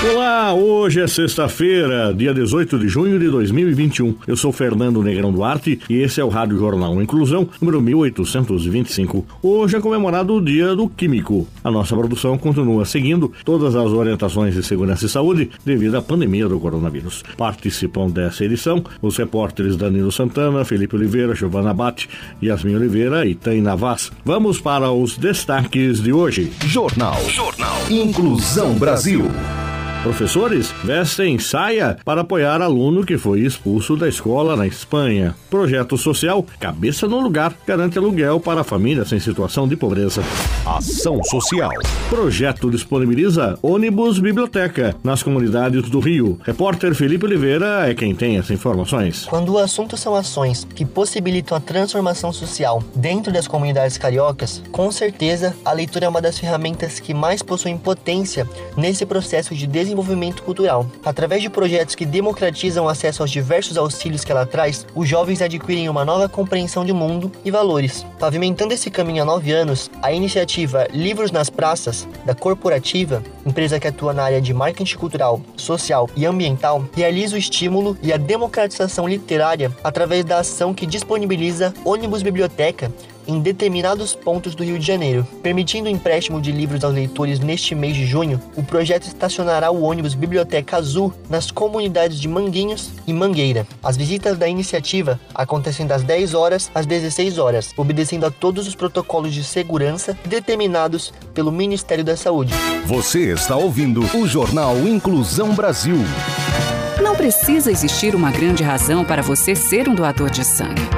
Olá, hoje é sexta-feira, dia 18 de junho de 2021. Eu sou Fernando Negrão Duarte e esse é o Rádio Jornal Inclusão, número 1825. Hoje é comemorado o Dia do Químico. A nossa produção continua seguindo todas as orientações de segurança e saúde devido à pandemia do coronavírus. Participam dessa edição os repórteres Danilo Santana, Felipe Oliveira, Giovana Bate, Yasmin Oliveira e Taina Vaz. Vamos para os destaques de hoje. Jornal. Jornal. Inclusão Brasil. Professores vestem saia para apoiar aluno que foi expulso da escola na Espanha. Projeto social Cabeça no Lugar garante aluguel para famílias em situação de pobreza. Ação social. Projeto disponibiliza ônibus biblioteca nas comunidades do Rio. Repórter Felipe Oliveira é quem tem as informações. Quando o assunto são ações que possibilitam a transformação social dentro das comunidades cariocas, com certeza a leitura é uma das ferramentas que mais possuem potência nesse processo de desenvolvimento desenvolvimento cultural. Através de projetos que democratizam o acesso aos diversos auxílios que ela traz, os jovens adquirem uma nova compreensão de mundo e valores. Pavimentando esse caminho há nove anos, a iniciativa Livros nas Praças, da Corporativa, empresa que atua na área de marketing cultural, social e ambiental, realiza o estímulo e a democratização literária através da ação que disponibiliza ônibus biblioteca em determinados pontos do Rio de Janeiro. Permitindo o empréstimo de livros aos leitores neste mês de junho, o projeto estacionará o ônibus Biblioteca Azul nas comunidades de Manguinhos e Mangueira. As visitas da iniciativa acontecem das 10 horas às 16 horas, obedecendo a todos os protocolos de segurança determinados pelo Ministério da Saúde. Você está ouvindo o Jornal Inclusão Brasil. Não precisa existir uma grande razão para você ser um doador de sangue.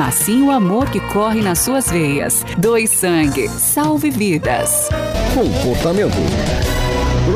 mas sim o amor que corre nas suas veias. Doe sangue, salve vidas. Comportamento.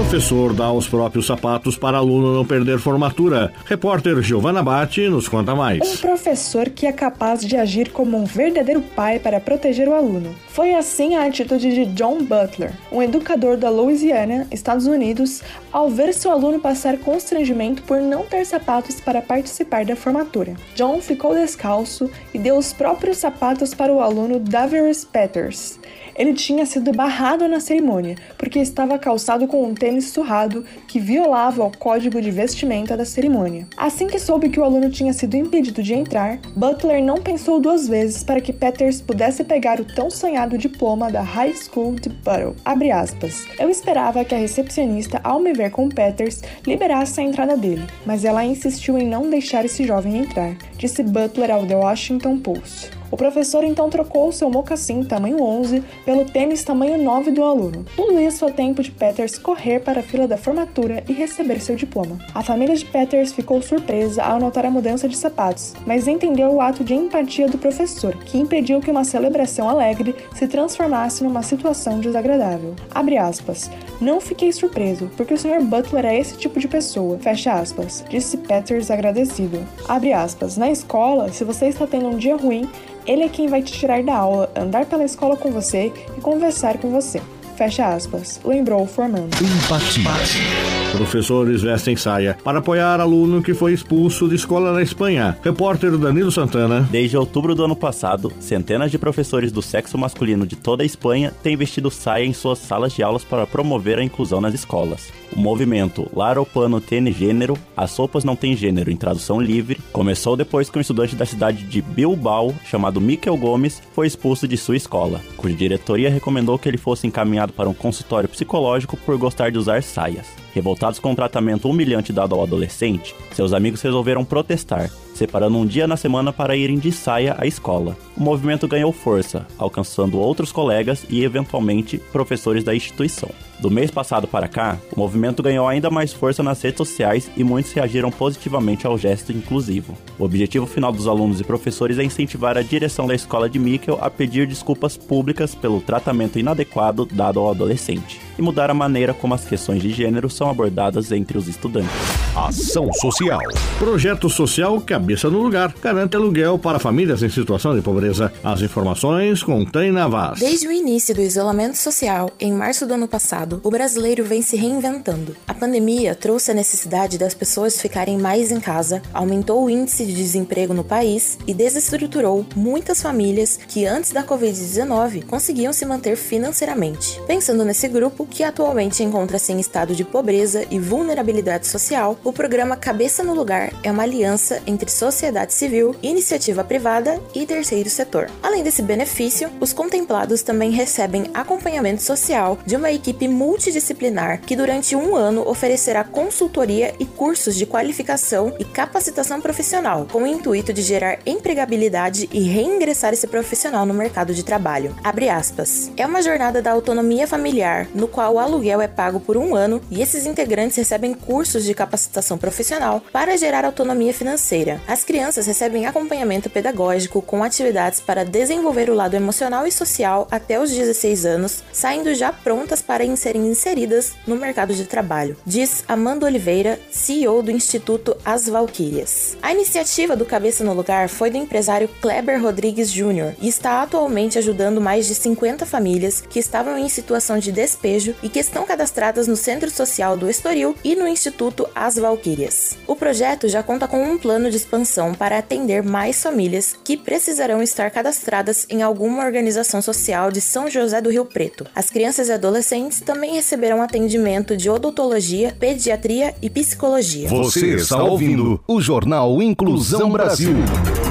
Professor dá os próprios sapatos para aluno não perder formatura. Repórter Giovanna Batti nos conta mais. Um professor que é capaz de agir como um verdadeiro pai para proteger o aluno. Foi assim a atitude de John Butler, um educador da Louisiana, Estados Unidos, ao ver seu aluno passar constrangimento por não ter sapatos para participar da formatura. John ficou descalço e deu os próprios sapatos para o aluno Davers Peters. Ele tinha sido barrado na cerimônia porque estava calçado com um tênis surrado que violava o código de vestimenta da cerimônia. Assim que soube que o aluno tinha sido impedido de entrar, Butler não pensou duas vezes para que Peters pudesse pegar o tão sonhado diploma da High School de Buttle. Abre aspas. Eu esperava que a recepcionista, ao me ver com Peters, liberasse a entrada dele, mas ela insistiu em não deixar esse jovem entrar, disse Butler ao The Washington Post. O professor então trocou seu mocassim tamanho 11 pelo tênis tamanho 9 do aluno. Tudo isso a tempo de Peters correr para a fila da formatura e receber seu diploma. A família de Peters ficou surpresa ao notar a mudança de sapatos, mas entendeu o ato de empatia do professor, que impediu que uma celebração alegre se transformasse numa situação desagradável. Abre aspas. Não fiquei surpreso, porque o Sr. Butler é esse tipo de pessoa. Fecha aspas. Disse Peters agradecido. Abre aspas. Na escola, se você está tendo um dia ruim, ele é quem vai te tirar da aula, andar pela escola com você e conversar com você. Fecha aspas. Lembrou o formando. Empatia. Professores vestem saia para apoiar aluno que foi expulso de escola na Espanha. Repórter Danilo Santana. Desde outubro do ano passado, centenas de professores do sexo masculino de toda a Espanha têm vestido saia em suas salas de aulas para promover a inclusão nas escolas. O movimento Laropano Tiene Gênero, As Roupas Não Têm Gênero em tradução livre, começou depois que um estudante da cidade de Bilbao, chamado Miquel Gomes, foi expulso de sua escola, cuja diretoria recomendou que ele fosse encaminhado para um consultório psicológico por gostar de usar saias. Revoltados com o tratamento humilhante dado ao adolescente, seus amigos resolveram protestar separando um dia na semana para irem de saia à escola. O movimento ganhou força, alcançando outros colegas e, eventualmente, professores da instituição. Do mês passado para cá, o movimento ganhou ainda mais força nas redes sociais e muitos reagiram positivamente ao gesto inclusivo. O objetivo final dos alunos e professores é incentivar a direção da escola de Mikkel a pedir desculpas públicas pelo tratamento inadequado dado ao adolescente e mudar a maneira como as questões de gênero são abordadas entre os estudantes. Ação Social. Projeto Social Cabeça no Lugar garante aluguel para famílias em situação de pobreza. As informações com Taina Vaz. Desde o início do isolamento social, em março do ano passado, o brasileiro vem se reinventando. A pandemia trouxe a necessidade das pessoas ficarem mais em casa, aumentou o índice de desemprego no país e desestruturou muitas famílias que antes da Covid-19 conseguiam se manter financeiramente. Pensando nesse grupo, que atualmente encontra-se em estado de pobreza e vulnerabilidade social, o programa Cabeça no Lugar é uma aliança entre sociedade civil, iniciativa privada e terceiro setor. Além desse benefício, os contemplados também recebem acompanhamento social de uma equipe multidisciplinar que durante um ano oferecerá consultoria e cursos de qualificação e capacitação profissional, com o intuito de gerar empregabilidade e reingressar esse profissional no mercado de trabalho. Abre aspas. É uma jornada da autonomia familiar, no qual o aluguel é pago por um ano e esses integrantes recebem cursos de capacitação profissional para gerar autonomia financeira. As crianças recebem acompanhamento pedagógico com atividades para desenvolver o lado emocional e social até os 16 anos, saindo já prontas para serem inseridas no mercado de trabalho, diz Amanda Oliveira, CEO do Instituto As Valquírias. A iniciativa do Cabeça no Lugar foi do empresário Kleber Rodrigues Jr. e está atualmente ajudando mais de 50 famílias que estavam em situação de despejo e que estão cadastradas no Centro Social do Estoril e no Instituto As Valquírias. O projeto já conta com um plano de expansão para atender mais famílias que precisarão estar cadastradas em alguma organização social de São José do Rio Preto. As crianças e adolescentes também receberão atendimento de odontologia, pediatria e psicologia. Você está ouvindo o Jornal Inclusão Brasil.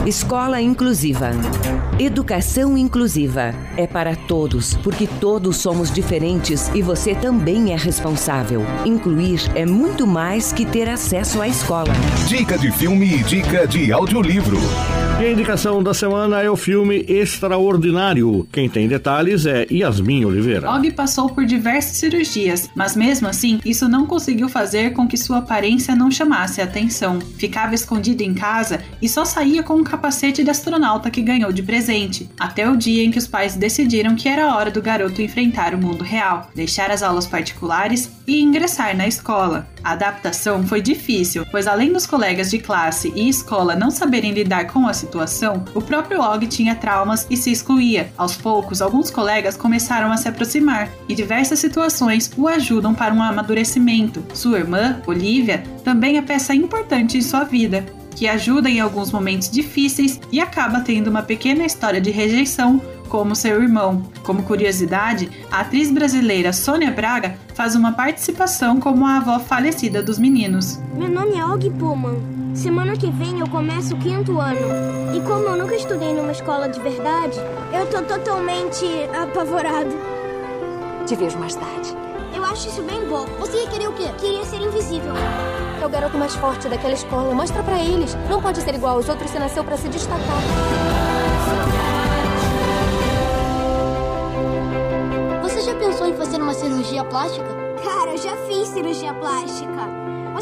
Escola Inclusiva. Educação inclusiva é para todos, porque todos somos diferentes e você também é responsável. Incluir é muito mais que ter acesso à escola. Dica de filme e dica de audiolivro. E a indicação da semana é o filme Extraordinário. Quem tem detalhes é Yasmin Oliveira. Og passou por diversas cirurgias, mas mesmo assim, isso não conseguiu fazer com que sua aparência não chamasse a atenção. Ficava escondido em casa e só saía com um capacete de astronauta que ganhou de presente, até o dia em que os pais decidiram que era hora do garoto enfrentar o mundo real, deixar as aulas particulares e ingressar na escola. A adaptação foi difícil, pois além dos colegas de classe e escola não saberem lidar com a situação, o próprio Og tinha traumas e se excluía. Aos poucos, alguns colegas começaram a se aproximar e diversas situações o ajudam para um amadurecimento. Sua irmã, Olivia, também é peça importante em sua vida, que ajuda em alguns momentos difíceis e acaba tendo uma pequena história de rejeição como seu irmão. Como curiosidade, a atriz brasileira Sônia Braga faz uma participação como a avó falecida dos meninos. Meu nome é Og Pullman. Semana que vem eu começo o quinto ano. E como eu nunca estudei numa escola de verdade, eu tô totalmente apavorado. Te vejo mais tarde. Eu acho isso bem bom. Você ia querer o quê? Queria ser invisível. É o garoto mais forte daquela escola. Mostra para eles. Não pode ser igual aos outros. Você nasceu para se destacar. Cirurgia plástica? Cara, eu já fiz cirurgia plástica.